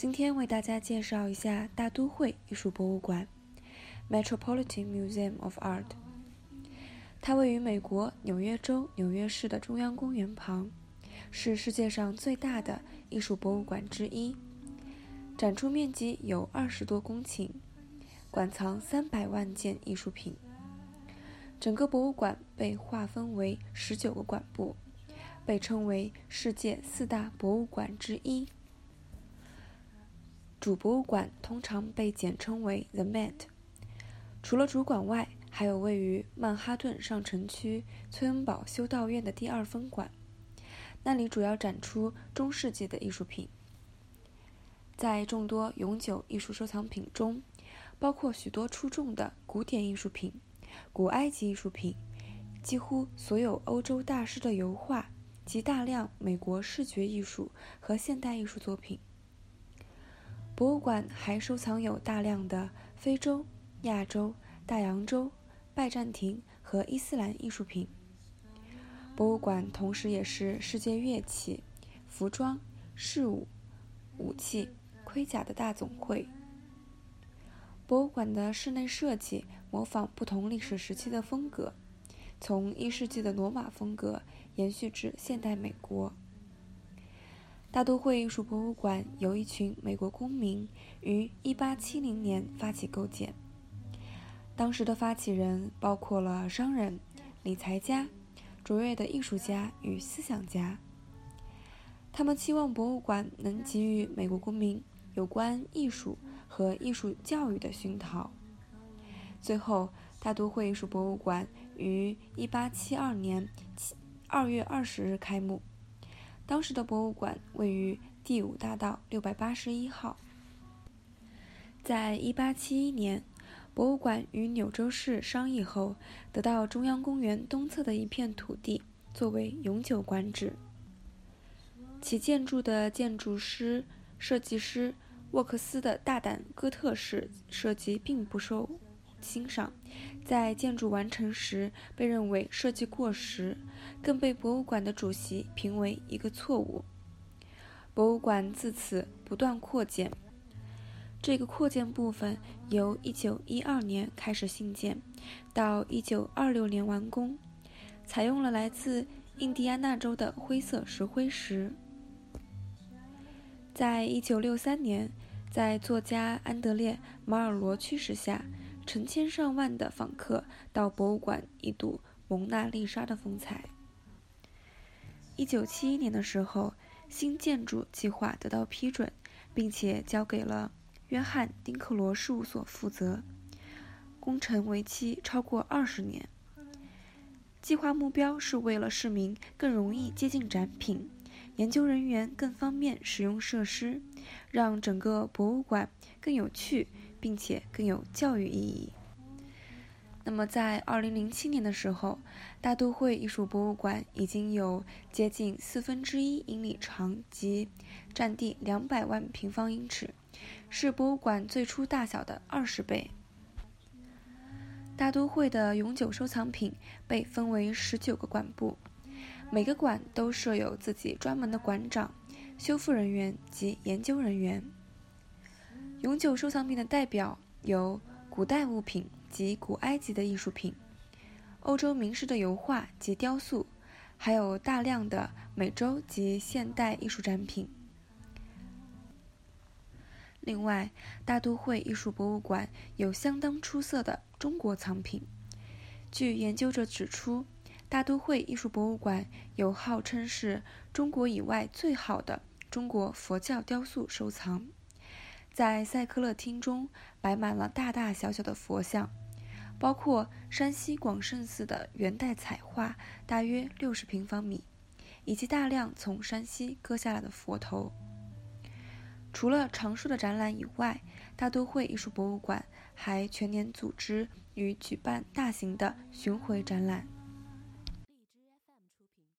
今天为大家介绍一下大都会艺术博物馆 （Metropolitan Museum of Art）。它位于美国纽约州纽约市的中央公园旁，是世界上最大的艺术博物馆之一，展出面积有二十多公顷，馆藏三百万件艺术品。整个博物馆被划分为十九个馆部，被称为世界四大博物馆之一。主博物馆通常被简称为 The Met。除了主馆外，还有位于曼哈顿上城区崔恩堡修道院的第二分馆，那里主要展出中世纪的艺术品。在众多永久艺术收藏品中，包括许多出众的古典艺术品、古埃及艺术品，几乎所有欧洲大师的油画及大量美国视觉艺术和现代艺术作品。博物馆还收藏有大量的非洲、亚洲、大洋洲、拜占庭和伊斯兰艺术品。博物馆同时也是世界乐器、服装、饰物、武器、盔甲的大总会。博物馆的室内设计模仿不同历史时期的风格，从一世纪的罗马风格延续至现代美国。大都会艺术博物馆由一群美国公民于1870年发起构建。当时的发起人包括了商人、理财家、卓越的艺术家与思想家。他们期望博物馆能给予美国公民有关艺术和艺术教育的熏陶。最后，大都会艺术博物馆于1872年2月20日开幕。当时的博物馆位于第五大道六百八十一号。在一八七一年，博物馆与纽州市商议后，得到中央公园东侧的一片土地作为永久馆址。其建筑的建筑师、设计师沃克斯的大胆哥特式设计并不受。欣赏，在建筑完成时被认为设计过时，更被博物馆的主席评为一个错误。博物馆自此不断扩建，这个扩建部分由1912年开始兴建，到1926年完工，采用了来自印第安纳州的灰色石灰石。在1963年，在作家安德烈·马尔罗驱使下。成千上万的访客到博物馆一睹蒙娜丽莎的风采。一九七一年的时候，新建筑计划得到批准，并且交给了约翰·丁克罗事务所负责。工程为期超过二十年。计划目标是为了市民更容易接近展品，研究人员更方便使用设施，让整个博物馆更有趣。并且更有教育意义。那么，在2007年的时候，大都会艺术博物馆已经有接近四分之一英里长及占地两百万平方英尺，是博物馆最初大小的二十倍。大都会的永久收藏品被分为十九个馆部，每个馆都设有自己专门的馆长、修复人员及研究人员。永久收藏品的代表有古代物品及古埃及的艺术品、欧洲名师的油画及雕塑，还有大量的美洲及现代艺术展品。另外，大都会艺术博物馆有相当出色的中国藏品。据研究者指出，大都会艺术博物馆有号称是中国以外最好的中国佛教雕塑收藏。在赛克勒厅中摆满了大大小小的佛像，包括山西广胜寺的元代彩画，大约六十平方米，以及大量从山西割下来的佛头。除了常说的展览以外，大都会艺术博物馆还全年组织与举办大型的巡回展览。